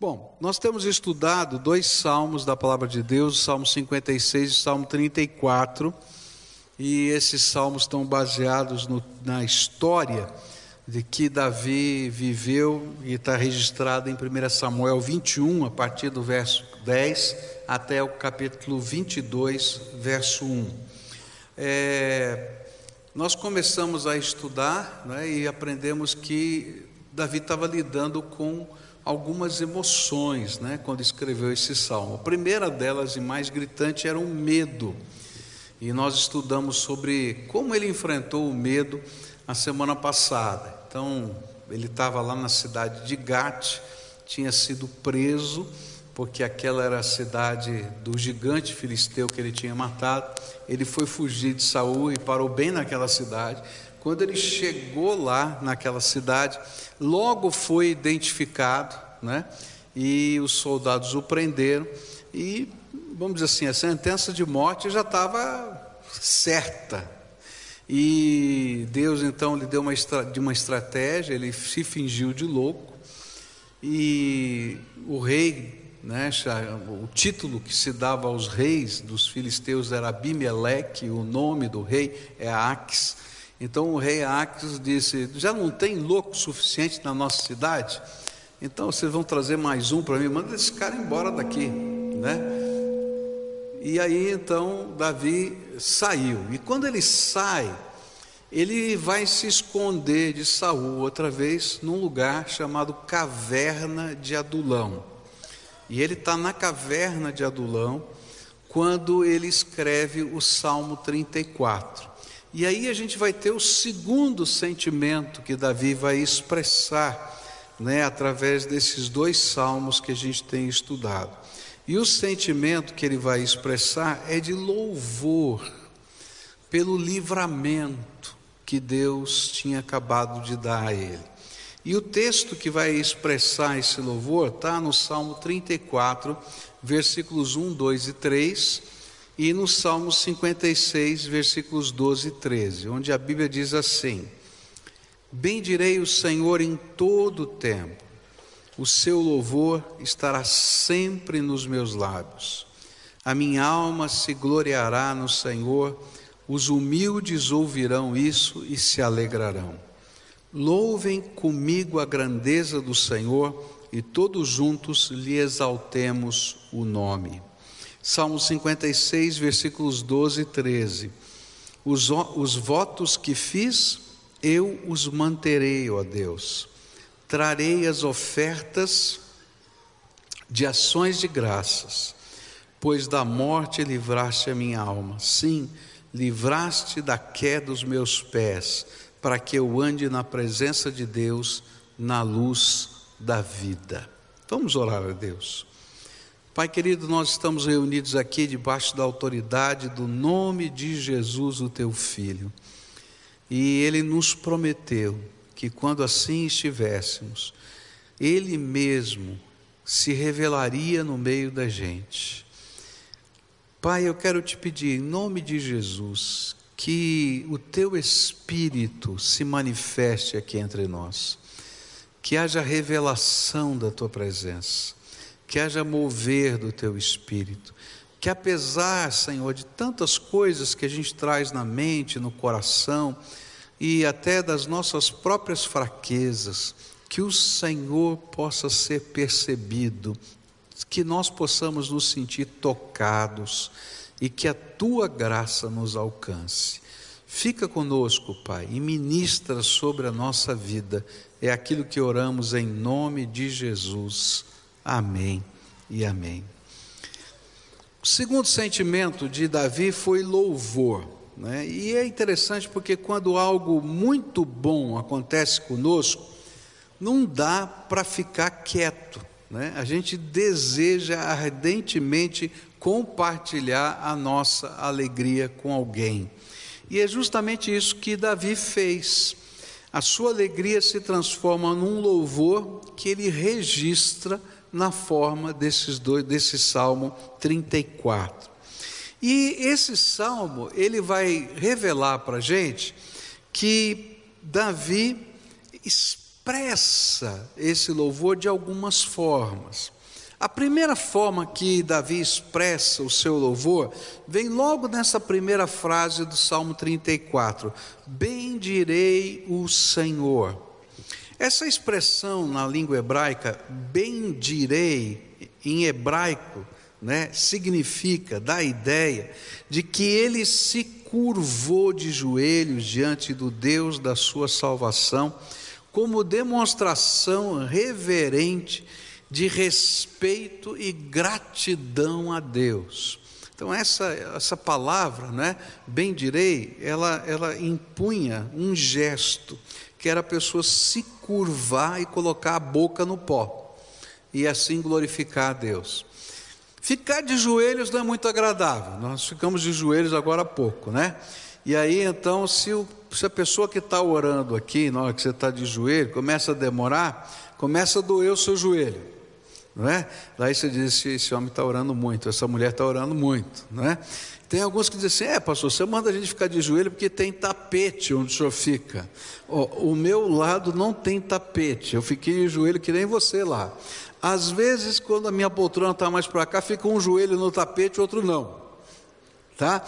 Bom, nós temos estudado dois salmos da palavra de Deus, Salmo 56 e Salmo 34, e esses salmos estão baseados no, na história de que Davi viveu e está registrado em 1 Samuel 21, a partir do verso 10 até o capítulo 22, verso 1. É, nós começamos a estudar né, e aprendemos que Davi estava lidando com algumas emoções né, quando escreveu esse salmo. A primeira delas e mais gritante era o medo. E nós estudamos sobre como ele enfrentou o medo a semana passada. Então, ele estava lá na cidade de Gate, tinha sido preso, porque aquela era a cidade do gigante filisteu que ele tinha matado. Ele foi fugir de Saul e parou bem naquela cidade. Quando ele chegou lá naquela cidade, logo foi identificado, né? E os soldados o prenderam e, vamos dizer assim, a sentença de morte já estava certa. E Deus então lhe deu uma, de uma estratégia, ele se fingiu de louco e o rei, né, o título que se dava aos reis dos filisteus era Abimeleque, o nome do rei é Aques. Então o rei Aques disse: Já não tem louco suficiente na nossa cidade? Então vocês vão trazer mais um para mim, manda esse cara embora daqui, né? E aí então Davi saiu. E quando ele sai, ele vai se esconder de Saul outra vez num lugar chamado Caverna de Adulão. E ele está na caverna de Adulão quando ele escreve o Salmo 34. E aí a gente vai ter o segundo sentimento que Davi vai expressar, né, através desses dois salmos que a gente tem estudado. E o sentimento que ele vai expressar é de louvor pelo livramento que Deus tinha acabado de dar a ele. E o texto que vai expressar esse louvor está no Salmo 34, versículos 1, 2 e 3 e no Salmo 56, versículos 12 e 13, onde a Bíblia diz assim: Bendirei o Senhor em todo o tempo, o seu louvor estará sempre nos meus lábios. A minha alma se gloriará no Senhor, os humildes ouvirão isso e se alegrarão. Louvem comigo a grandeza do Senhor e todos juntos lhe exaltemos o nome. Salmo 56, versículos 12 e 13. Os, os votos que fiz, eu os manterei, ó Deus. Trarei as ofertas de ações de graças, pois da morte livraste a minha alma. Sim, livraste da queda dos meus pés, para que eu ande na presença de Deus, na luz da vida. Vamos orar a Deus. Pai querido, nós estamos reunidos aqui debaixo da autoridade do nome de Jesus, o teu filho. E ele nos prometeu que quando assim estivéssemos, ele mesmo se revelaria no meio da gente. Pai, eu quero te pedir, em nome de Jesus, que o teu Espírito se manifeste aqui entre nós, que haja revelação da tua presença que haja mover do teu espírito, que apesar, Senhor, de tantas coisas que a gente traz na mente, no coração e até das nossas próprias fraquezas, que o Senhor possa ser percebido, que nós possamos nos sentir tocados e que a tua graça nos alcance. Fica conosco, Pai, e ministra sobre a nossa vida. É aquilo que oramos em nome de Jesus. Amém e amém. O segundo sentimento de Davi foi louvor. Né? E é interessante porque quando algo muito bom acontece conosco, não dá para ficar quieto. Né? A gente deseja ardentemente compartilhar a nossa alegria com alguém. E é justamente isso que Davi fez. A sua alegria se transforma num louvor que ele registra na forma desses dois, desse Salmo 34. E esse salmo, ele vai revelar para a gente que Davi expressa esse louvor de algumas formas. A primeira forma que Davi expressa o seu louvor vem logo nessa primeira frase do Salmo 34: Bendirei o Senhor. Essa expressão na língua hebraica, bendirei, em hebraico, né, significa, dá a ideia de que ele se curvou de joelhos diante do Deus da sua salvação, como demonstração reverente de respeito e gratidão a Deus. Então essa essa palavra, né, bem direi, ela ela impunha um gesto que era a pessoa se curvar e colocar a boca no pó e assim glorificar a Deus. Ficar de joelhos não é muito agradável. Nós ficamos de joelhos agora há pouco, né? E aí então, se, o, se a pessoa que está orando aqui, na hora que você está de joelho, começa a demorar, começa a doer o seu joelho não é? Daí você diz: esse, homem está orando muito, essa mulher está orando muito, não é? Tem alguns que dizem assim: é, pastor, você manda a gente ficar de joelho porque tem tapete onde o senhor fica. O meu lado não tem tapete, eu fiquei de joelho que nem você lá. Às vezes, quando a minha poltrona está mais para cá, fica um joelho no tapete, outro não, tá?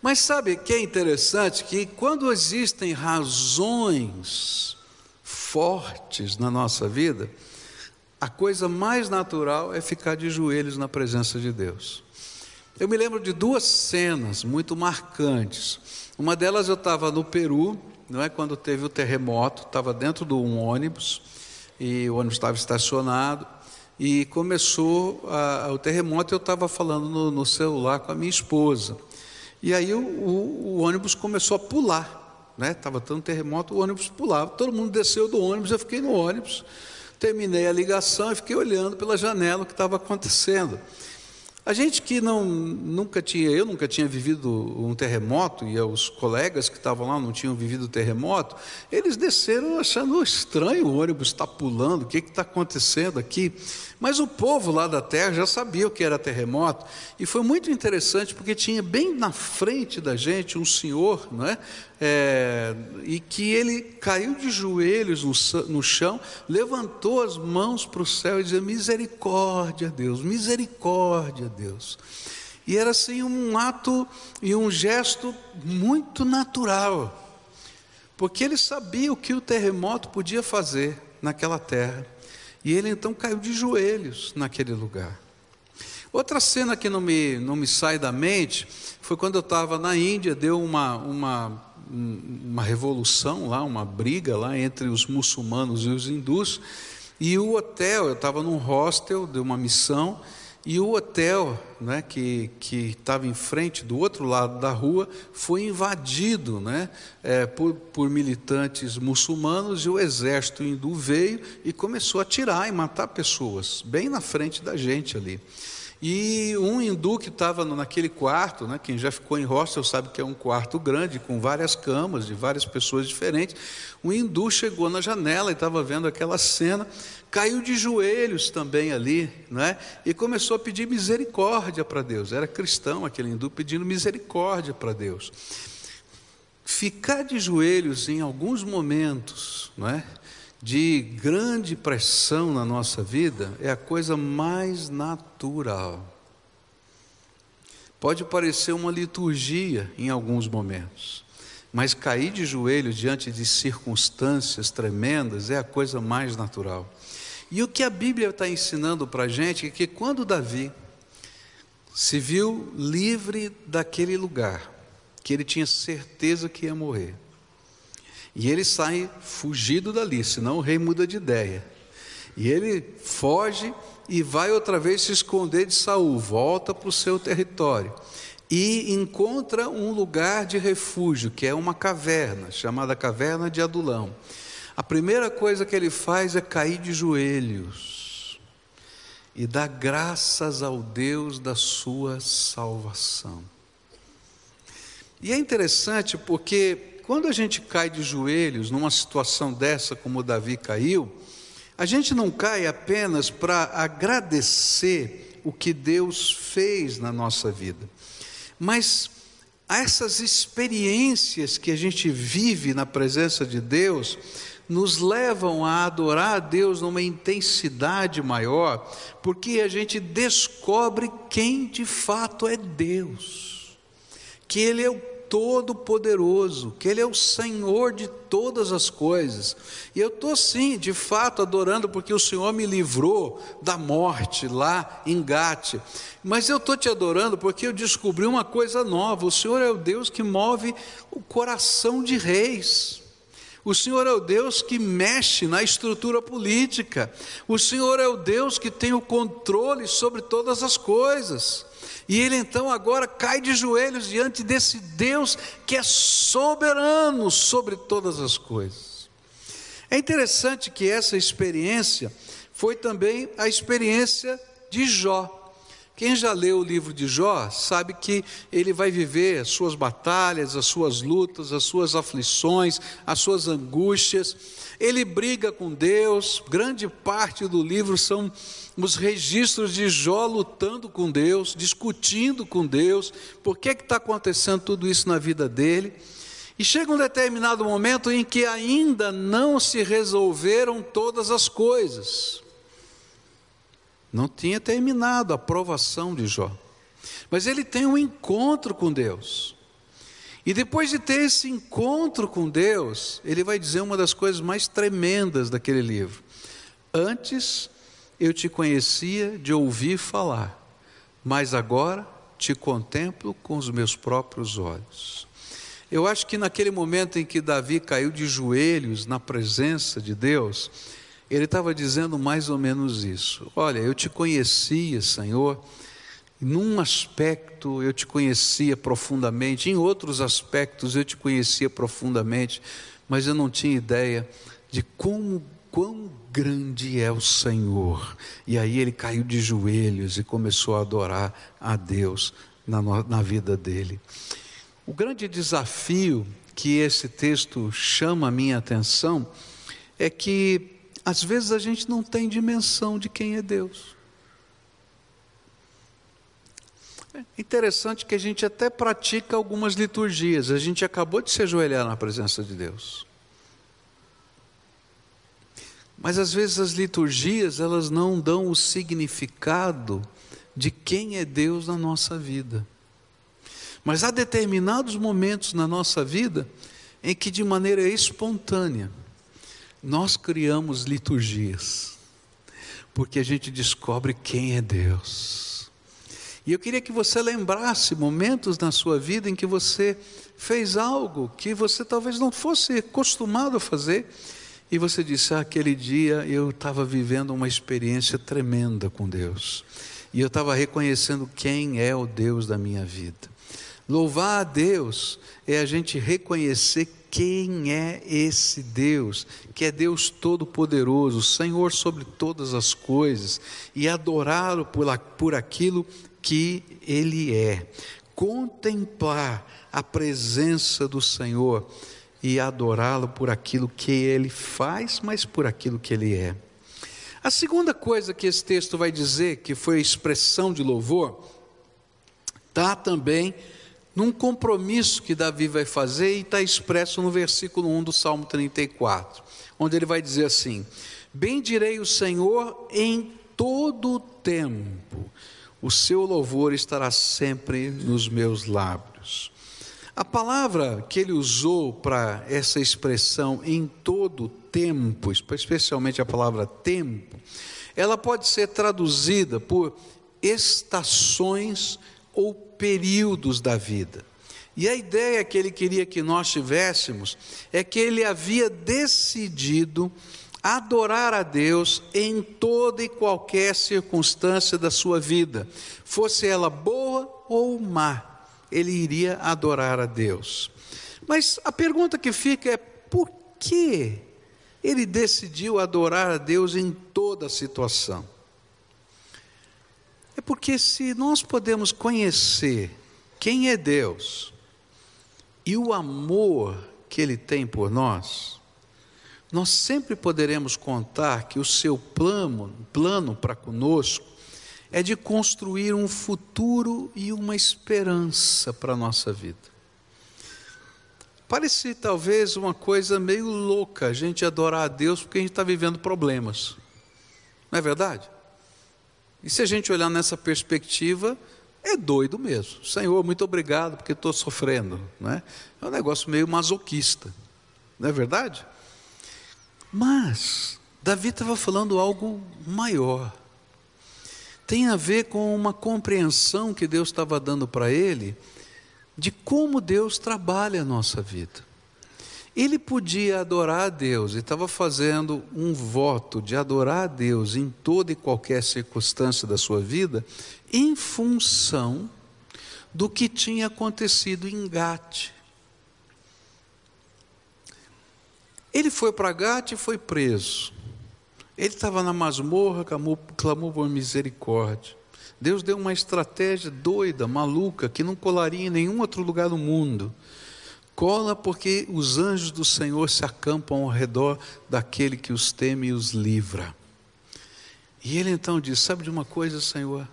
Mas sabe que é interessante que quando existem razões fortes na nossa vida, a coisa mais natural é ficar de joelhos na presença de Deus. Eu me lembro de duas cenas muito marcantes. Uma delas eu estava no Peru, não é quando teve o terremoto, estava dentro de um ônibus e o ônibus estava estacionado e começou a, o terremoto. Eu estava falando no, no, celular com a minha esposa e aí o, o, o ônibus começou a pular, né? Estava tendo terremoto, o ônibus pulava. Todo mundo desceu do ônibus, eu fiquei no ônibus terminei a ligação e fiquei olhando pela janela o que estava acontecendo. A gente que não, nunca tinha, eu nunca tinha vivido um terremoto, e os colegas que estavam lá não tinham vivido terremoto, eles desceram achando estranho o ônibus estar tá pulando, o que está acontecendo aqui? Mas o povo lá da terra já sabia o que era terremoto, e foi muito interessante porque tinha bem na frente da gente um senhor, não é? É e que ele caiu de joelhos no, no chão, levantou as mãos para o céu e dizia: Misericórdia, Deus, misericórdia, Deus. E era assim um ato e um gesto muito natural, porque ele sabia o que o terremoto podia fazer naquela terra. E ele então caiu de joelhos naquele lugar. Outra cena que não me, não me sai da mente foi quando eu estava na Índia, deu uma, uma, uma revolução lá, uma briga lá entre os muçulmanos e os hindus, e o hotel, eu estava num hostel de uma missão, e o hotel né, que estava em frente, do outro lado da rua, foi invadido né, é, por, por militantes muçulmanos e o exército hindu veio e começou a atirar e matar pessoas, bem na frente da gente ali. E um hindu que estava naquele quarto, né, quem já ficou em hostel sabe que é um quarto grande, com várias camas de várias pessoas diferentes. Um hindu chegou na janela e estava vendo aquela cena, caiu de joelhos também ali, né, e começou a pedir misericórdia para Deus. Era cristão aquele hindu pedindo misericórdia para Deus. Ficar de joelhos em alguns momentos, não é? De grande pressão na nossa vida é a coisa mais natural. Pode parecer uma liturgia em alguns momentos, mas cair de joelhos diante de circunstâncias tremendas é a coisa mais natural. E o que a Bíblia está ensinando para a gente é que quando Davi se viu livre daquele lugar, que ele tinha certeza que ia morrer, e ele sai fugido dali, senão o rei muda de ideia. E ele foge e vai outra vez se esconder de Saul, volta para o seu território e encontra um lugar de refúgio, que é uma caverna, chamada Caverna de Adulão. A primeira coisa que ele faz é cair de joelhos e dar graças ao Deus da sua salvação. E é interessante porque quando a gente cai de joelhos numa situação dessa, como Davi caiu, a gente não cai apenas para agradecer o que Deus fez na nossa vida, mas essas experiências que a gente vive na presença de Deus nos levam a adorar a Deus numa intensidade maior, porque a gente descobre quem de fato é Deus, que Ele é o Todo-Poderoso, que Ele é o Senhor de todas as coisas. E eu estou sim, de fato, adorando, porque o Senhor me livrou da morte lá em Gate. Mas eu estou te adorando porque eu descobri uma coisa nova: o Senhor é o Deus que move o coração de reis. O Senhor é o Deus que mexe na estrutura política. O Senhor é o Deus que tem o controle sobre todas as coisas. E ele então agora cai de joelhos diante desse Deus que é soberano sobre todas as coisas. É interessante que essa experiência foi também a experiência de Jó. Quem já leu o livro de Jó sabe que ele vai viver as suas batalhas, as suas lutas, as suas aflições, as suas angústias. Ele briga com Deus, grande parte do livro são os registros de Jó lutando com Deus, discutindo com Deus, por que está acontecendo tudo isso na vida dele. E chega um determinado momento em que ainda não se resolveram todas as coisas. Não tinha terminado a provação de Jó. Mas ele tem um encontro com Deus. E depois de ter esse encontro com Deus, ele vai dizer uma das coisas mais tremendas daquele livro. Antes eu te conhecia de ouvir falar, mas agora te contemplo com os meus próprios olhos. Eu acho que naquele momento em que Davi caiu de joelhos na presença de Deus, ele estava dizendo mais ou menos isso: Olha, eu te conhecia, Senhor, num aspecto eu te conhecia profundamente, em outros aspectos eu te conhecia profundamente, mas eu não tinha ideia de como quão grande é o Senhor. E aí ele caiu de joelhos e começou a adorar a Deus na, na vida dele. O grande desafio que esse texto chama a minha atenção é que às vezes a gente não tem dimensão de quem é Deus. É interessante que a gente até pratica algumas liturgias. A gente acabou de se ajoelhar na presença de Deus. Mas às vezes as liturgias, elas não dão o significado de quem é Deus na nossa vida. Mas há determinados momentos na nossa vida em que de maneira espontânea nós criamos liturgias, porque a gente descobre quem é Deus. E eu queria que você lembrasse momentos na sua vida em que você fez algo que você talvez não fosse acostumado a fazer, e você disse: ah, aquele dia eu estava vivendo uma experiência tremenda com Deus, e eu estava reconhecendo quem é o Deus da minha vida. Louvar a Deus é a gente reconhecer quem é esse Deus, que é Deus Todo-Poderoso, Senhor sobre todas as coisas, e adorá-lo por, por aquilo que Ele é. Contemplar a presença do Senhor e adorá-lo por aquilo que Ele faz, mas por aquilo que Ele é. A segunda coisa que esse texto vai dizer, que foi expressão de louvor, está também num compromisso que Davi vai fazer e está expresso no versículo 1 do Salmo 34, onde ele vai dizer assim: Bendirei o Senhor em todo o tempo, o seu louvor estará sempre nos meus lábios. A palavra que ele usou para essa expressão em todo tempo, especialmente a palavra tempo, ela pode ser traduzida por estações ou períodos da vida. E a ideia que ele queria que nós tivéssemos é que ele havia decidido adorar a Deus em toda e qualquer circunstância da sua vida, fosse ela boa ou má, ele iria adorar a Deus. Mas a pergunta que fica é: por que ele decidiu adorar a Deus em toda situação? É porque se nós podemos conhecer quem é Deus e o amor que Ele tem por nós, nós sempre poderemos contar que o seu plano, plano para conosco é de construir um futuro e uma esperança para a nossa vida. Parece talvez uma coisa meio louca a gente adorar a Deus porque a gente está vivendo problemas. Não é verdade? E se a gente olhar nessa perspectiva, é doido mesmo. Senhor, muito obrigado porque estou sofrendo. Né? É um negócio meio masoquista. Não é verdade? Mas, Davi estava falando algo maior. Tem a ver com uma compreensão que Deus estava dando para ele de como Deus trabalha a nossa vida. Ele podia adorar a Deus e estava fazendo um voto de adorar a Deus em toda e qualquer circunstância da sua vida, em função do que tinha acontecido em Gate. Ele foi para Gate e foi preso. Ele estava na masmorra, clamou, clamou por misericórdia. Deus deu uma estratégia doida, maluca, que não colaria em nenhum outro lugar do mundo. Cola porque os anjos do Senhor se acampam ao redor daquele que os teme e os livra. E ele então diz: Sabe de uma coisa, Senhor?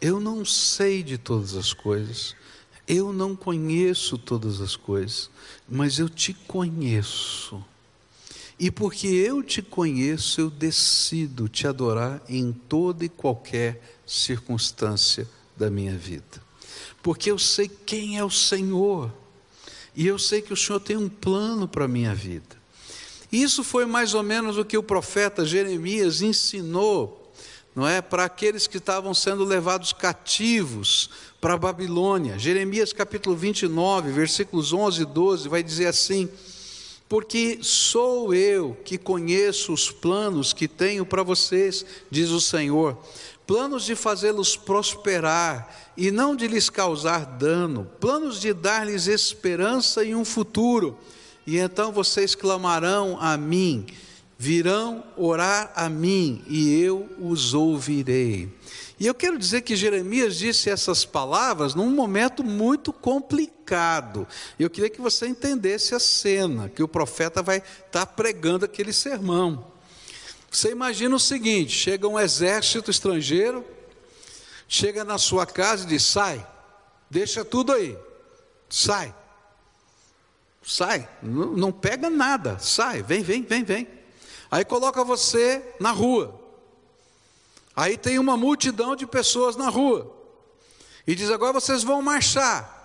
Eu não sei de todas as coisas, eu não conheço todas as coisas, mas eu te conheço. E porque eu te conheço, eu decido te adorar em toda e qualquer circunstância da minha vida. Porque eu sei quem é o Senhor. E eu sei que o Senhor tem um plano para a minha vida. Isso foi mais ou menos o que o profeta Jeremias ensinou, não é, para aqueles que estavam sendo levados cativos para a Babilônia. Jeremias capítulo 29, versículos 11 e 12, vai dizer assim: Porque sou eu que conheço os planos que tenho para vocês, diz o Senhor, planos de fazê-los prosperar e não de lhes causar dano, planos de dar-lhes esperança e um futuro. E então vocês clamarão a mim, virão orar a mim e eu os ouvirei. E eu quero dizer que Jeremias disse essas palavras num momento muito complicado. Eu queria que você entendesse a cena, que o profeta vai estar pregando aquele sermão. Você imagina o seguinte: chega um exército estrangeiro, chega na sua casa e diz: sai, deixa tudo aí, sai, sai, não, não pega nada, sai, vem, vem, vem, vem. Aí coloca você na rua, aí tem uma multidão de pessoas na rua, e diz: agora vocês vão marchar.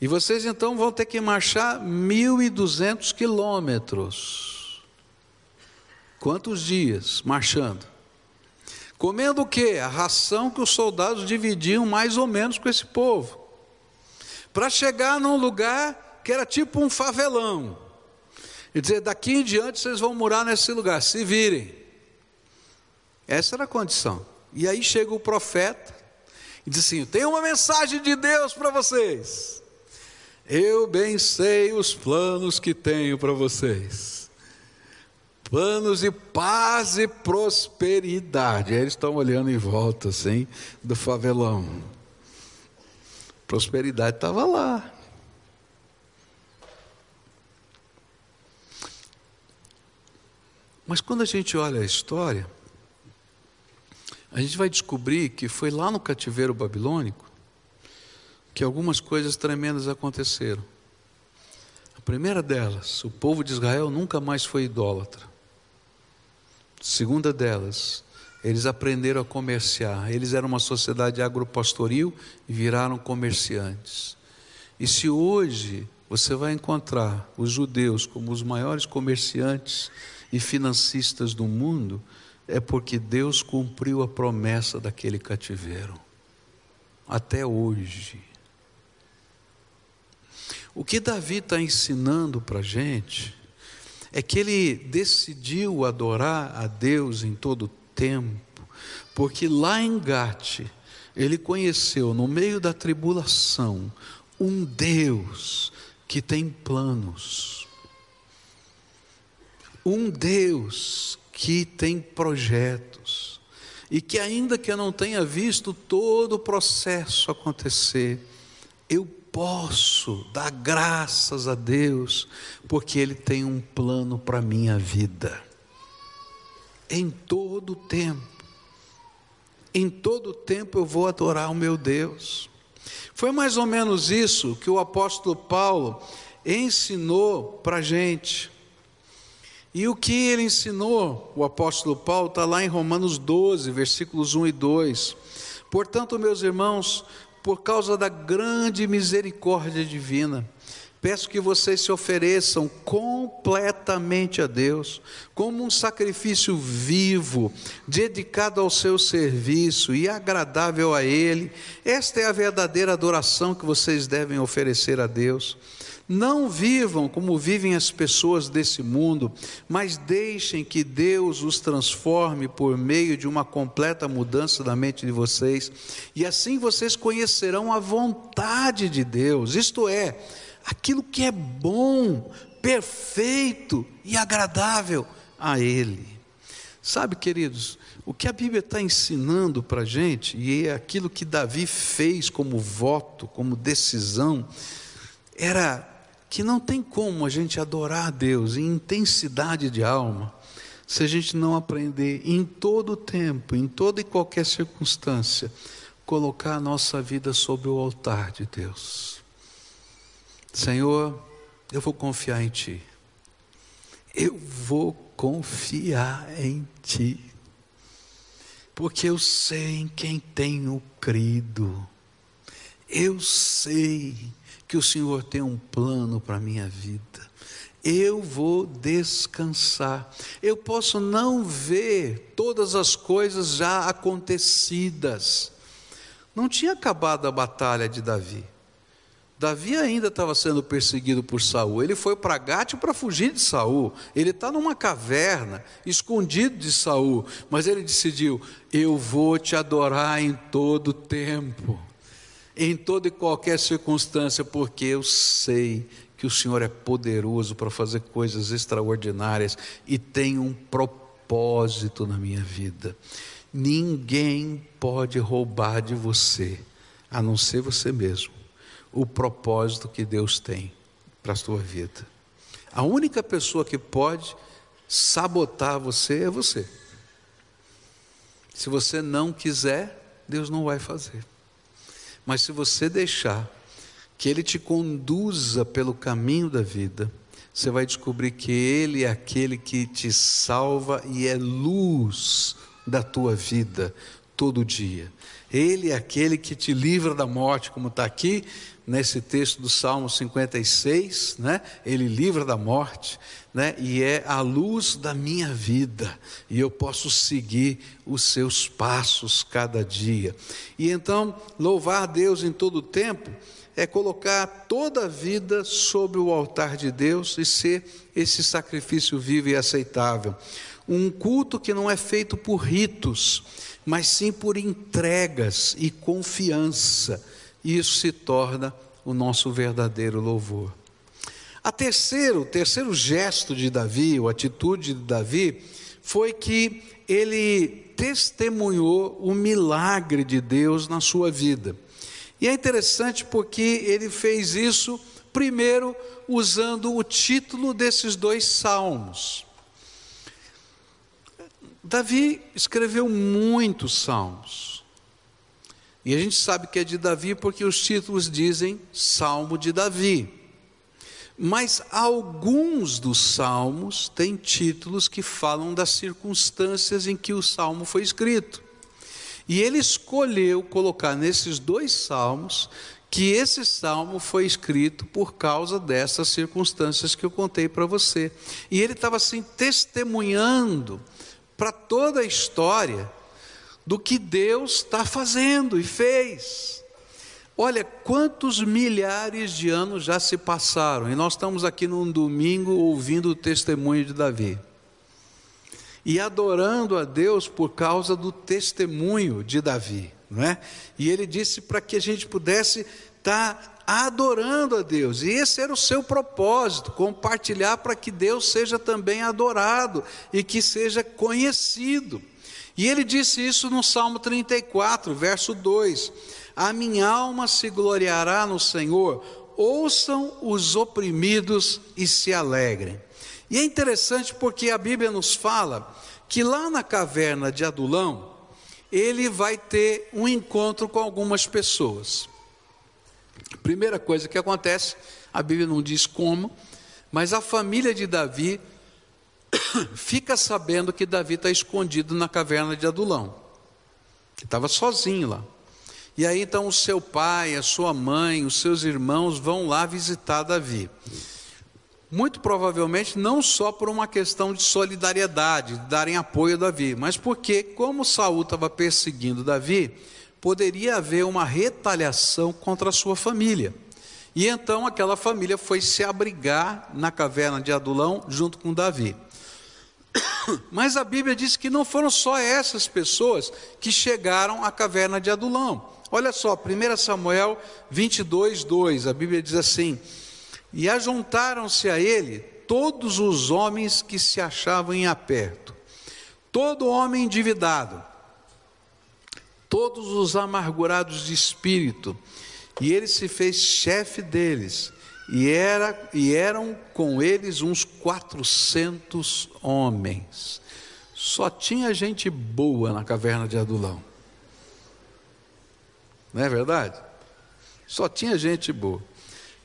E vocês então vão ter que marchar 1.200 quilômetros. Quantos dias marchando? Comendo o que? A ração que os soldados dividiam mais ou menos com esse povo. Para chegar num lugar que era tipo um favelão. E dizer, daqui em diante vocês vão morar nesse lugar, se virem. Essa era a condição. E aí chega o profeta e diz assim: tem uma mensagem de Deus para vocês. Eu bem sei os planos que tenho para vocês planos de paz e prosperidade. Aí eles estão olhando em volta, assim, do favelão. Prosperidade estava lá. Mas quando a gente olha a história, a gente vai descobrir que foi lá no cativeiro babilônico que algumas coisas tremendas aconteceram. A primeira delas, o povo de Israel nunca mais foi idólatra. Segunda delas, eles aprenderam a comerciar. Eles eram uma sociedade agropastoril e viraram comerciantes. E se hoje você vai encontrar os judeus como os maiores comerciantes e financistas do mundo, é porque Deus cumpriu a promessa daquele cativeiro. Até hoje. O que Davi está ensinando para a gente é que ele decidiu adorar a Deus em todo tempo, porque lá em Gate, ele conheceu, no meio da tribulação, um Deus que tem planos, um Deus que tem projetos, e que, ainda que eu não tenha visto todo o processo acontecer, eu posso dar graças a Deus, porque Ele tem um plano para a minha vida. Em todo o tempo, em todo o tempo eu vou adorar o meu Deus. Foi mais ou menos isso que o apóstolo Paulo, ensinou para a gente. E o que ele ensinou, o apóstolo Paulo, está lá em Romanos 12, versículos 1 e 2. Portanto, meus irmãos, por causa da grande misericórdia divina, peço que vocês se ofereçam completamente a Deus, como um sacrifício vivo, dedicado ao seu serviço e agradável a Ele. Esta é a verdadeira adoração que vocês devem oferecer a Deus. Não vivam como vivem as pessoas desse mundo, mas deixem que Deus os transforme por meio de uma completa mudança da mente de vocês, e assim vocês conhecerão a vontade de Deus, isto é, aquilo que é bom, perfeito e agradável a Ele. Sabe, queridos, o que a Bíblia está ensinando para a gente, e é aquilo que Davi fez como voto, como decisão, era que não tem como a gente adorar a Deus em intensidade de alma, se a gente não aprender em todo o tempo, em toda e qualquer circunstância, colocar a nossa vida sobre o altar de Deus. Senhor, eu vou confiar em Ti. Eu vou confiar em Ti. Porque eu sei em quem tenho crido. Eu sei que o Senhor tem um plano para a minha vida. Eu vou descansar. Eu posso não ver todas as coisas já acontecidas. Não tinha acabado a batalha de Davi. Davi ainda estava sendo perseguido por Saul. Ele foi para Gate para fugir de Saul. Ele está numa caverna, escondido de Saul. Mas ele decidiu: eu vou te adorar em todo tempo em toda e qualquer circunstância, porque eu sei que o Senhor é poderoso para fazer coisas extraordinárias e tem um propósito na minha vida. Ninguém pode roubar de você, a não ser você mesmo, o propósito que Deus tem para a sua vida. A única pessoa que pode sabotar você é você. Se você não quiser, Deus não vai fazer. Mas se você deixar que Ele te conduza pelo caminho da vida, você vai descobrir que Ele é aquele que te salva e é luz da tua vida todo dia. Ele é aquele que te livra da morte, como está aqui nesse texto do Salmo 56, né? Ele livra da morte, né? E é a luz da minha vida, e eu posso seguir os seus passos cada dia. E então, louvar Deus em todo o tempo é colocar toda a vida sobre o altar de Deus e ser esse sacrifício vivo e aceitável. Um culto que não é feito por ritos, mas sim por entregas e confiança. Isso se torna o nosso verdadeiro louvor. A terceiro, o terceiro gesto de Davi, ou atitude de Davi, foi que ele testemunhou o milagre de Deus na sua vida. E é interessante porque ele fez isso primeiro usando o título desses dois salmos. Davi escreveu muitos salmos. E a gente sabe que é de Davi porque os títulos dizem Salmo de Davi. Mas alguns dos salmos têm títulos que falam das circunstâncias em que o salmo foi escrito. E ele escolheu colocar nesses dois salmos que esse salmo foi escrito por causa dessas circunstâncias que eu contei para você. E ele estava assim testemunhando para toda a história do que Deus está fazendo e fez. Olha quantos milhares de anos já se passaram e nós estamos aqui num domingo ouvindo o testemunho de Davi e adorando a Deus por causa do testemunho de Davi, não é? E ele disse para que a gente pudesse estar tá adorando a Deus. E esse era o seu propósito, compartilhar para que Deus seja também adorado e que seja conhecido. E ele disse isso no Salmo 34, verso 2: A minha alma se gloriará no Senhor, ouçam os oprimidos e se alegrem. E é interessante porque a Bíblia nos fala que lá na caverna de Adulão, ele vai ter um encontro com algumas pessoas. Primeira coisa que acontece, a Bíblia não diz como, mas a família de Davi fica sabendo que Davi está escondido na caverna de Adulão, que estava sozinho lá. E aí então o seu pai, a sua mãe, os seus irmãos vão lá visitar Davi. Muito provavelmente não só por uma questão de solidariedade, de darem apoio a Davi, mas porque, como Saul estava perseguindo Davi, poderia haver uma retaliação contra a sua família. E então aquela família foi se abrigar na caverna de Adulão junto com Davi. Mas a Bíblia diz que não foram só essas pessoas que chegaram à caverna de Adulão. Olha só, 1 Samuel 22, 2, a Bíblia diz assim: E ajuntaram-se a ele todos os homens que se achavam em aperto, todo homem endividado, todos os amargurados de espírito, e ele se fez chefe deles, e, era, e eram com eles uns quatrocentos homens. Só tinha gente boa na caverna de Adulão. Não é verdade? Só tinha gente boa.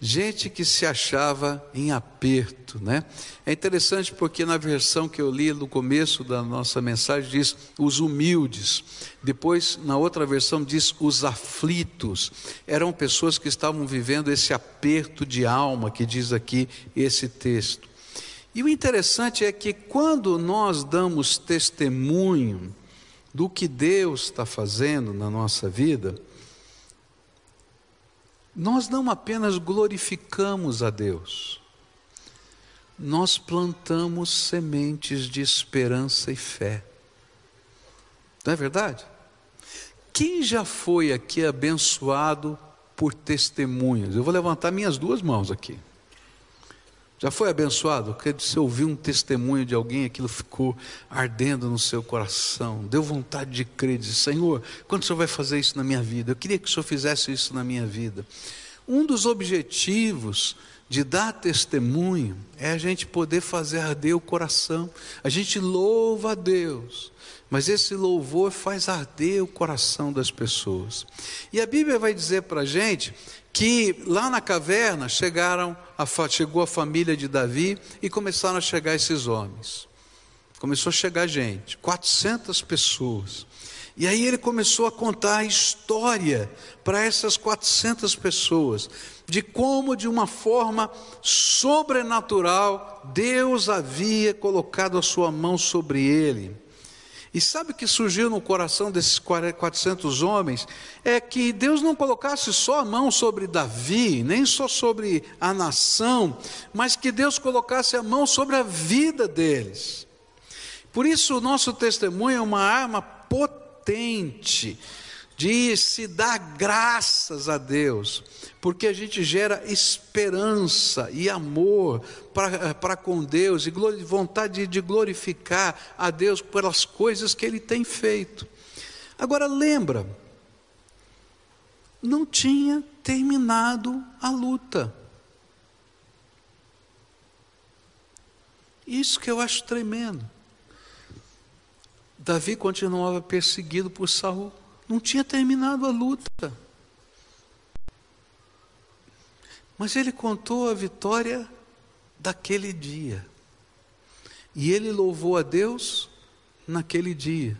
Gente que se achava em aperto, né? É interessante porque na versão que eu li no começo da nossa mensagem diz os humildes. Depois, na outra versão diz os aflitos. Eram pessoas que estavam vivendo esse aperto de alma que diz aqui esse texto. E o interessante é que quando nós damos testemunho do que Deus está fazendo na nossa vida, nós não apenas glorificamos a Deus, nós plantamos sementes de esperança e fé. Não é verdade? Quem já foi aqui abençoado por testemunhos? Eu vou levantar minhas duas mãos aqui. Já foi abençoado? Porque você ouviu um testemunho de alguém, aquilo ficou ardendo no seu coração, deu vontade de crer, dizer, Senhor, quando o Senhor vai fazer isso na minha vida? Eu queria que o Senhor fizesse isso na minha vida. Um dos objetivos de dar testemunho é a gente poder fazer arder o coração. A gente louva a Deus, mas esse louvor faz arder o coração das pessoas. E a Bíblia vai dizer para a gente que lá na caverna chegaram a, chegou a família de Davi e começaram a chegar esses homens. Começou a chegar gente, 400 pessoas. E aí ele começou a contar a história para essas 400 pessoas, de como de uma forma sobrenatural Deus havia colocado a sua mão sobre ele e sabe o que surgiu no coração desses 400 homens? É que Deus não colocasse só a mão sobre Davi, nem só sobre a nação, mas que Deus colocasse a mão sobre a vida deles. Por isso, o nosso testemunho é uma arma potente de se dar graças a Deus, porque a gente gera esperança e amor para com Deus e vontade de glorificar a Deus pelas coisas que Ele tem feito. Agora lembra, não tinha terminado a luta. Isso que eu acho tremendo. Davi continuava perseguido por Saul. Não tinha terminado a luta. Mas ele contou a vitória daquele dia. E ele louvou a Deus naquele dia.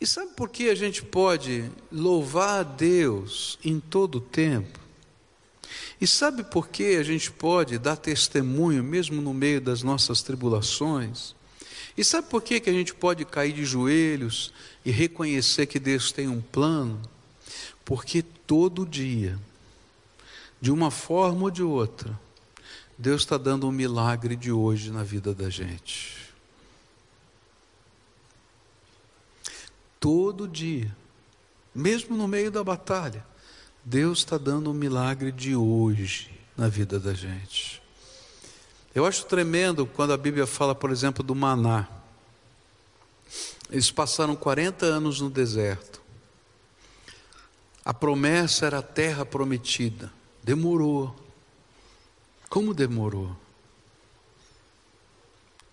E sabe por que a gente pode louvar a Deus em todo o tempo? E sabe por que a gente pode dar testemunho mesmo no meio das nossas tribulações? E sabe por que, que a gente pode cair de joelhos e reconhecer que Deus tem um plano? Porque todo dia, de uma forma ou de outra, Deus está dando um milagre de hoje na vida da gente. Todo dia, mesmo no meio da batalha, Deus está dando um milagre de hoje na vida da gente. Eu acho tremendo quando a Bíblia fala, por exemplo, do maná. Eles passaram 40 anos no deserto. A promessa era a terra prometida. Demorou. Como demorou?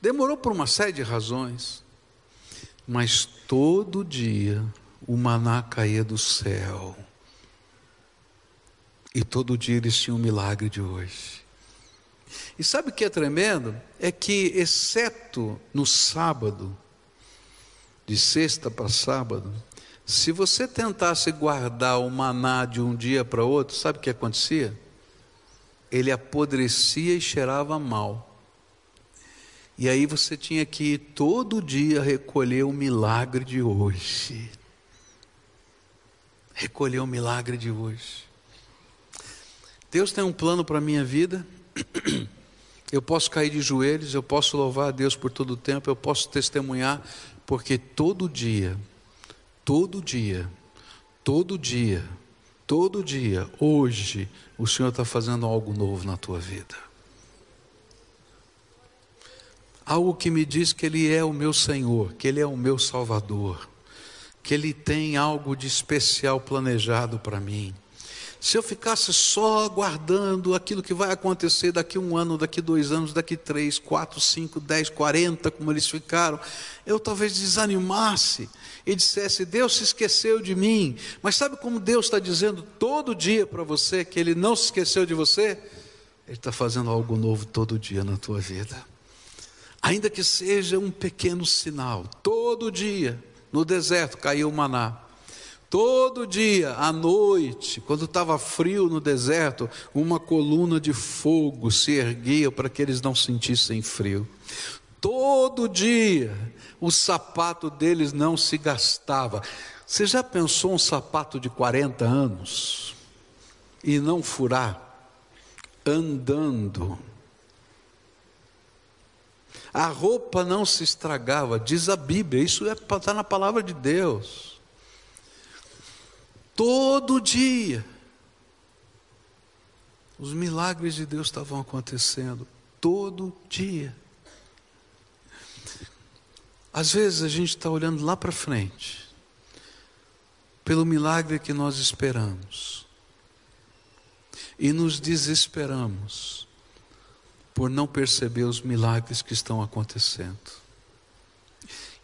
Demorou por uma série de razões. Mas todo dia o maná caía do céu. E todo dia eles tinham um milagre de hoje. E sabe o que é tremendo? É que, exceto no sábado, de sexta para sábado, se você tentasse guardar o maná de um dia para outro, sabe o que acontecia? Ele apodrecia e cheirava mal. E aí você tinha que ir todo dia recolher o milagre de hoje. Recolher o milagre de hoje. Deus tem um plano para a minha vida. Eu posso cair de joelhos, eu posso louvar a Deus por todo o tempo, eu posso testemunhar, porque todo dia, todo dia, todo dia, todo dia, hoje, o Senhor está fazendo algo novo na tua vida. Algo que me diz que Ele é o meu Senhor, que Ele é o meu Salvador, que Ele tem algo de especial planejado para mim. Se eu ficasse só aguardando aquilo que vai acontecer daqui um ano, daqui dois anos, daqui três, quatro, cinco, dez, quarenta, como eles ficaram, eu talvez desanimasse e dissesse: Deus se esqueceu de mim. Mas sabe como Deus está dizendo todo dia para você que Ele não se esqueceu de você? Ele está fazendo algo novo todo dia na tua vida. Ainda que seja um pequeno sinal, todo dia no deserto caiu o maná. Todo dia, à noite, quando estava frio no deserto, uma coluna de fogo se erguia para que eles não sentissem frio. Todo dia, o sapato deles não se gastava. Você já pensou um sapato de 40 anos e não furar? Andando. A roupa não se estragava, diz a Bíblia, isso está é, na palavra de Deus. Todo dia. Os milagres de Deus estavam acontecendo todo dia. Às vezes a gente está olhando lá para frente, pelo milagre que nós esperamos, e nos desesperamos por não perceber os milagres que estão acontecendo.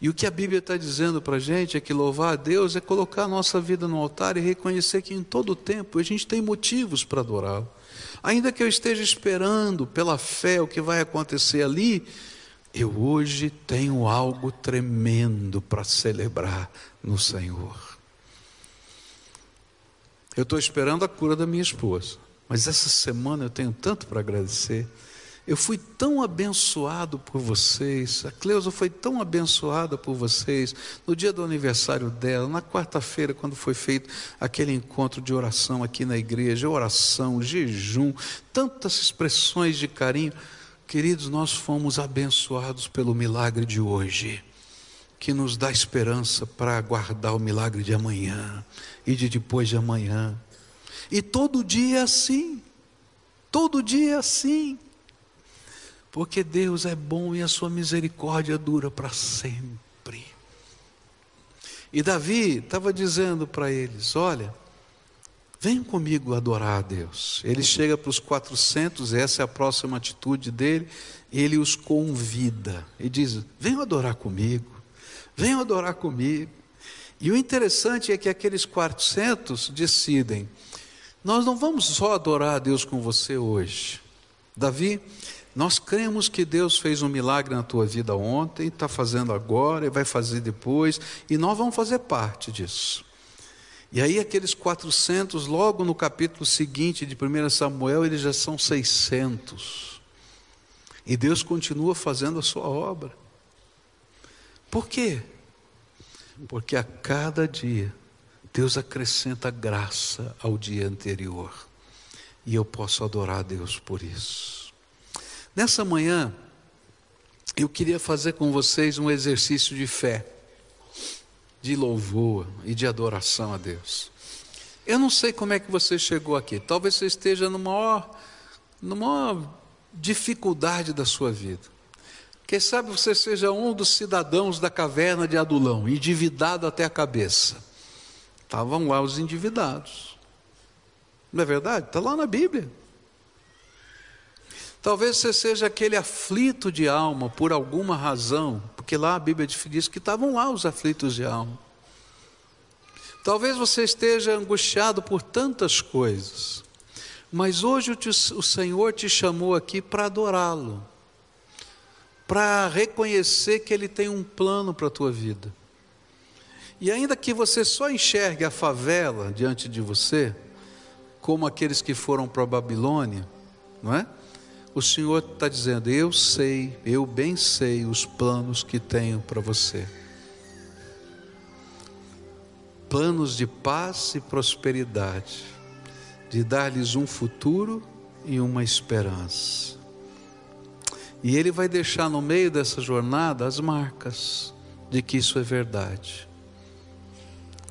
E o que a Bíblia está dizendo para a gente é que louvar a Deus é colocar a nossa vida no altar e reconhecer que em todo tempo a gente tem motivos para adorá-lo. Ainda que eu esteja esperando pela fé o que vai acontecer ali, eu hoje tenho algo tremendo para celebrar no Senhor. Eu estou esperando a cura da minha esposa, mas essa semana eu tenho tanto para agradecer. Eu fui tão abençoado por vocês, a Cleusa foi tão abençoada por vocês, no dia do aniversário dela, na quarta-feira, quando foi feito aquele encontro de oração aqui na igreja, oração, jejum, tantas expressões de carinho. Queridos, nós fomos abençoados pelo milagre de hoje, que nos dá esperança para aguardar o milagre de amanhã e de depois de amanhã. E todo dia é assim, todo dia é assim porque Deus é bom e a sua misericórdia dura para sempre. E Davi estava dizendo para eles: Olha, venham comigo adorar a Deus. Ele chega para os 400, essa é a próxima atitude dele, ele os convida e diz: Venham adorar comigo, venham adorar comigo. E o interessante é que aqueles 400 decidem: Nós não vamos só adorar a Deus com você hoje. Davi nós cremos que Deus fez um milagre na tua vida ontem, está fazendo agora e vai fazer depois, e nós vamos fazer parte disso. E aí, aqueles 400, logo no capítulo seguinte de 1 Samuel, eles já são 600. E Deus continua fazendo a sua obra. Por quê? Porque a cada dia, Deus acrescenta graça ao dia anterior. E eu posso adorar a Deus por isso. Nessa manhã, eu queria fazer com vocês um exercício de fé, de louvor e de adoração a Deus. Eu não sei como é que você chegou aqui, talvez você esteja numa maior, numa maior dificuldade da sua vida. Quem sabe você seja um dos cidadãos da caverna de Adulão, endividado até a cabeça. Estavam lá os endividados. Não é verdade? Está lá na Bíblia. Talvez você seja aquele aflito de alma por alguma razão, porque lá a Bíblia diz que estavam lá os aflitos de alma. Talvez você esteja angustiado por tantas coisas. Mas hoje o Senhor te chamou aqui para adorá-lo, para reconhecer que Ele tem um plano para a tua vida. E ainda que você só enxergue a favela diante de você, como aqueles que foram para a Babilônia, não é? O Senhor está dizendo: Eu sei, eu bem sei os planos que tenho para você. Planos de paz e prosperidade, de dar-lhes um futuro e uma esperança. E Ele vai deixar no meio dessa jornada as marcas de que isso é verdade.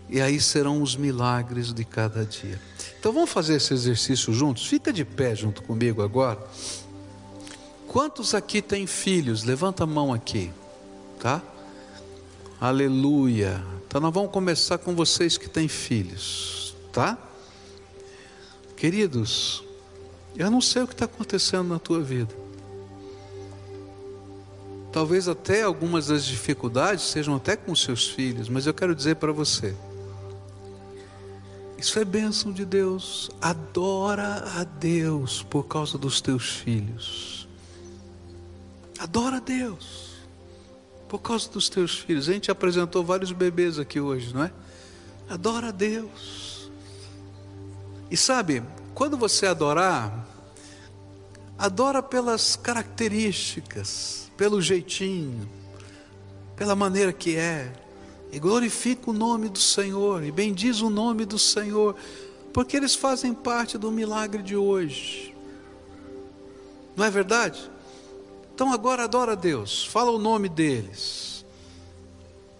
E aí serão os milagres de cada dia. Então vamos fazer esse exercício juntos? Fica de pé junto comigo agora. Quantos aqui têm filhos? Levanta a mão aqui, tá? Aleluia. Então nós vamos começar com vocês que têm filhos, tá? Queridos, eu não sei o que está acontecendo na tua vida. Talvez até algumas das dificuldades sejam até com seus filhos, mas eu quero dizer para você: isso é bênção de Deus. Adora a Deus por causa dos teus filhos. Adora a Deus por causa dos teus filhos. A gente apresentou vários bebês aqui hoje, não é? Adora a Deus. E sabe, quando você adorar, adora pelas características, pelo jeitinho, pela maneira que é e glorifica o nome do Senhor, e bendiz o nome do Senhor, porque eles fazem parte do milagre de hoje. Não é verdade? Então agora adora a Deus, fala o nome deles,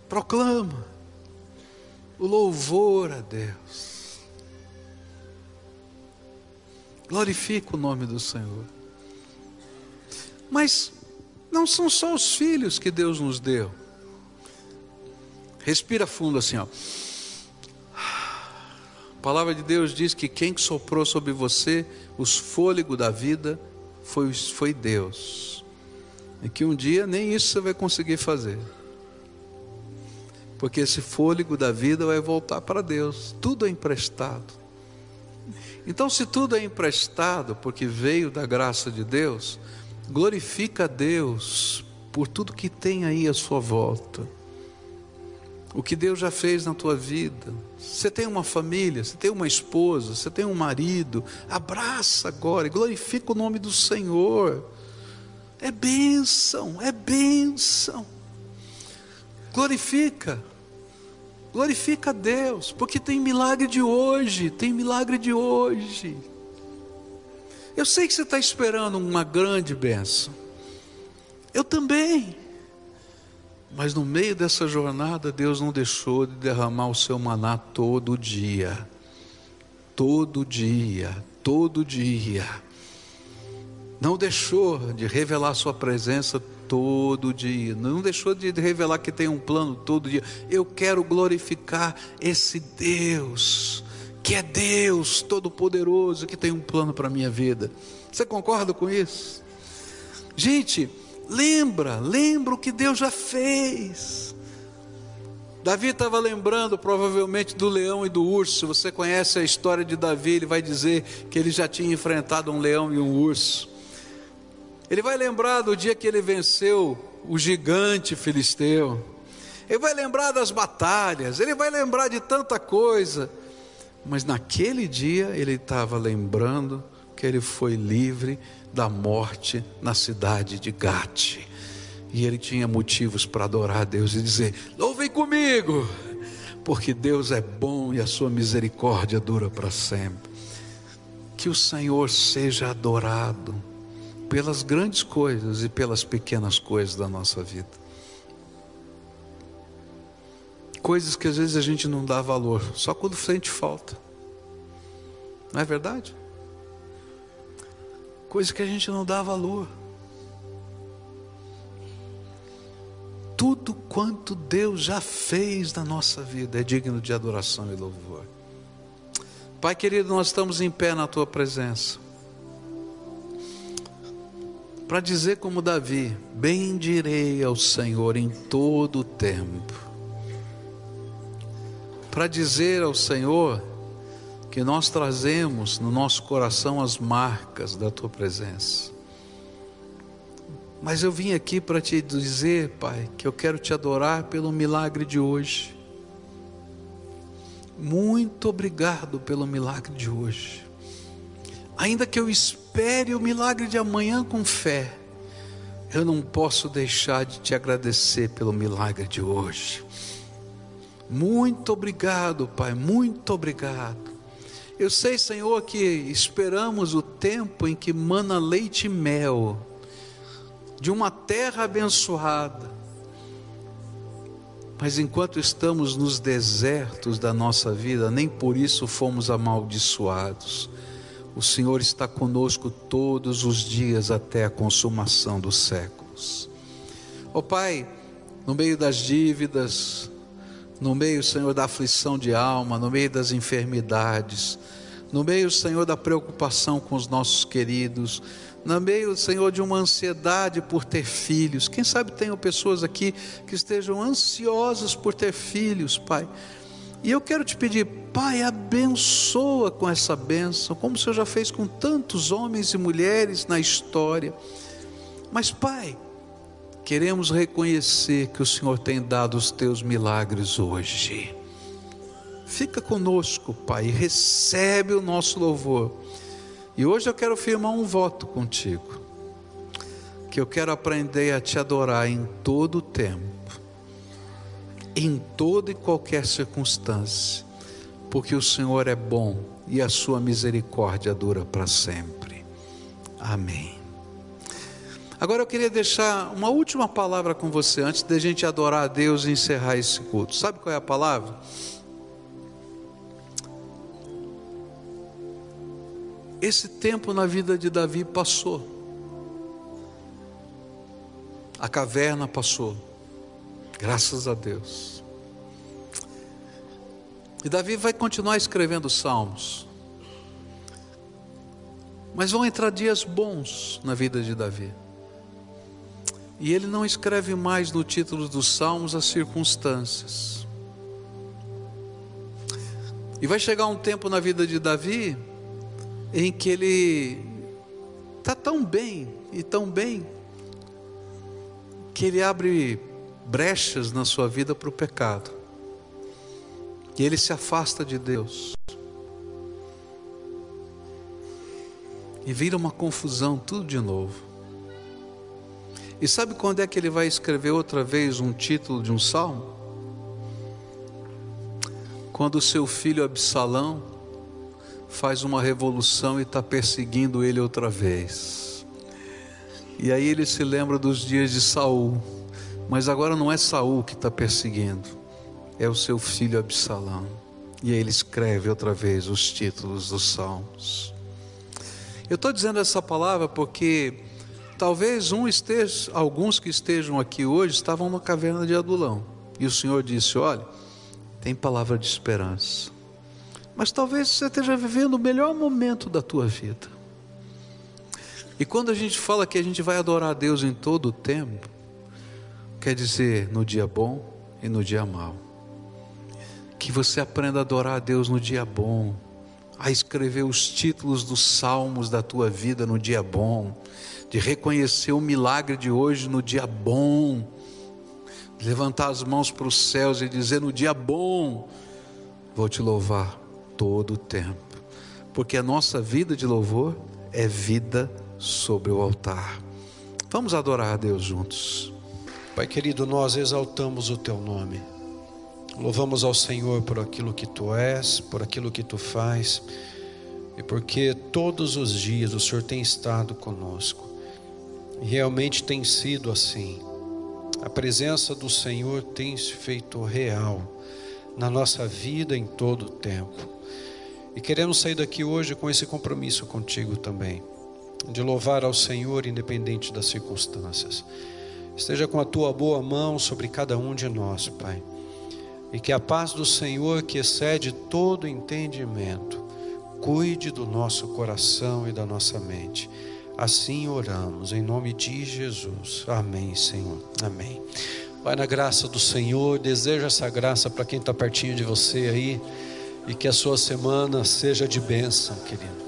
proclama o louvor a Deus, glorifica o nome do Senhor. Mas não são só os filhos que Deus nos deu. Respira fundo assim, ó. A palavra de Deus diz que quem soprou sobre você os fôlegos da vida foi, foi Deus. E que um dia nem isso você vai conseguir fazer. Porque esse fôlego da vida vai voltar para Deus. Tudo é emprestado. Então, se tudo é emprestado porque veio da graça de Deus, glorifica a Deus por tudo que tem aí à sua volta o que Deus já fez na tua vida. Você tem uma família, você tem uma esposa, você tem um marido, abraça agora e glorifica o nome do Senhor. É bênção, é bênção. Glorifica, glorifica a Deus, porque tem milagre de hoje, tem milagre de hoje. Eu sei que você está esperando uma grande bênção, eu também. Mas no meio dessa jornada, Deus não deixou de derramar o seu maná todo dia. Todo dia, todo dia. Não deixou de revelar sua presença todo dia. Não deixou de revelar que tem um plano todo dia. Eu quero glorificar esse Deus, que é Deus Todo-Poderoso, que tem um plano para a minha vida. Você concorda com isso? Gente, Lembra, lembra o que Deus já fez. Davi estava lembrando provavelmente do leão e do urso. Você conhece a história de Davi, ele vai dizer que ele já tinha enfrentado um leão e um urso. Ele vai lembrar do dia que ele venceu o gigante filisteu. Ele vai lembrar das batalhas, ele vai lembrar de tanta coisa. Mas naquele dia ele estava lembrando que ele foi livre da morte na cidade de Gate. E ele tinha motivos para adorar a Deus e dizer: Louvem comigo, porque Deus é bom e a sua misericórdia dura para sempre. Que o Senhor seja adorado pelas grandes coisas e pelas pequenas coisas da nossa vida. Coisas que às vezes a gente não dá valor, só quando sente falta. Não é verdade? Coisa que a gente não dá valor. Tudo quanto Deus já fez na nossa vida é digno de adoração e louvor. Pai querido, nós estamos em pé na tua presença. Para dizer como Davi, bendirei ao Senhor em todo o tempo. Para dizer ao Senhor, que nós trazemos no nosso coração as marcas da tua presença. Mas eu vim aqui para te dizer, Pai, que eu quero te adorar pelo milagre de hoje. Muito obrigado pelo milagre de hoje. Ainda que eu espere o milagre de amanhã com fé, eu não posso deixar de te agradecer pelo milagre de hoje. Muito obrigado, Pai, muito obrigado. Eu sei, Senhor, que esperamos o tempo em que mana leite e mel, de uma terra abençoada. Mas enquanto estamos nos desertos da nossa vida, nem por isso fomos amaldiçoados. O Senhor está conosco todos os dias até a consumação dos séculos. Ó oh, Pai, no meio das dívidas, no meio, Senhor, da aflição de alma, no meio das enfermidades, no meio, Senhor, da preocupação com os nossos queridos, no meio, Senhor, de uma ansiedade por ter filhos. Quem sabe tenham pessoas aqui que estejam ansiosas por ter filhos, Pai. E eu quero te pedir, Pai, abençoa com essa bênção, como o Senhor já fez com tantos homens e mulheres na história. Mas, Pai, queremos reconhecer que o Senhor tem dado os teus milagres hoje. Fica conosco, Pai, recebe o nosso louvor. E hoje eu quero firmar um voto contigo, que eu quero aprender a te adorar em todo o tempo, em toda e qualquer circunstância, porque o Senhor é bom e a sua misericórdia dura para sempre. Amém. Agora eu queria deixar uma última palavra com você antes de a gente adorar a Deus e encerrar esse culto. Sabe qual é a palavra? Esse tempo na vida de Davi passou. A caverna passou. Graças a Deus. E Davi vai continuar escrevendo salmos. Mas vão entrar dias bons na vida de Davi. E ele não escreve mais no título dos salmos as circunstâncias. E vai chegar um tempo na vida de Davi em que ele está tão bem e tão bem que ele abre brechas na sua vida para o pecado. E ele se afasta de Deus. E vira uma confusão tudo de novo. E sabe quando é que ele vai escrever outra vez um título de um salmo? Quando o seu filho Absalão faz uma revolução e está perseguindo ele outra vez. E aí ele se lembra dos dias de Saul, mas agora não é Saul que está perseguindo, é o seu filho Absalão. E aí ele escreve outra vez os títulos dos salmos. Eu estou dizendo essa palavra porque talvez um esteja, alguns que estejam aqui hoje estavam na caverna de Adulão. E o Senhor disse: Olha, tem palavra de esperança. Mas talvez você esteja vivendo o melhor momento da tua vida. E quando a gente fala que a gente vai adorar a Deus em todo o tempo, quer dizer no dia bom e no dia mau. Que você aprenda a adorar a Deus no dia bom, a escrever os títulos dos salmos da tua vida no dia bom, de reconhecer o milagre de hoje no dia bom, de levantar as mãos para os céus e dizer no dia bom, vou te louvar todo o tempo, porque a nossa vida de louvor é vida sobre o altar. Vamos adorar a Deus juntos. Pai querido, nós exaltamos o teu nome. Louvamos ao Senhor por aquilo que tu és, por aquilo que tu faz, e porque todos os dias o Senhor tem estado conosco. Realmente tem sido assim. A presença do Senhor tem se feito real na nossa vida em todo o tempo. E queremos sair daqui hoje com esse compromisso contigo também, de louvar ao Senhor independente das circunstâncias. Esteja com a tua boa mão sobre cada um de nós, Pai. E que a paz do Senhor, que excede todo entendimento, cuide do nosso coração e da nossa mente. Assim oramos, em nome de Jesus. Amém, Senhor. Amém. Vai na graça do Senhor, deseja essa graça para quem está pertinho de você aí E que a sua semana seja de bênção, querido.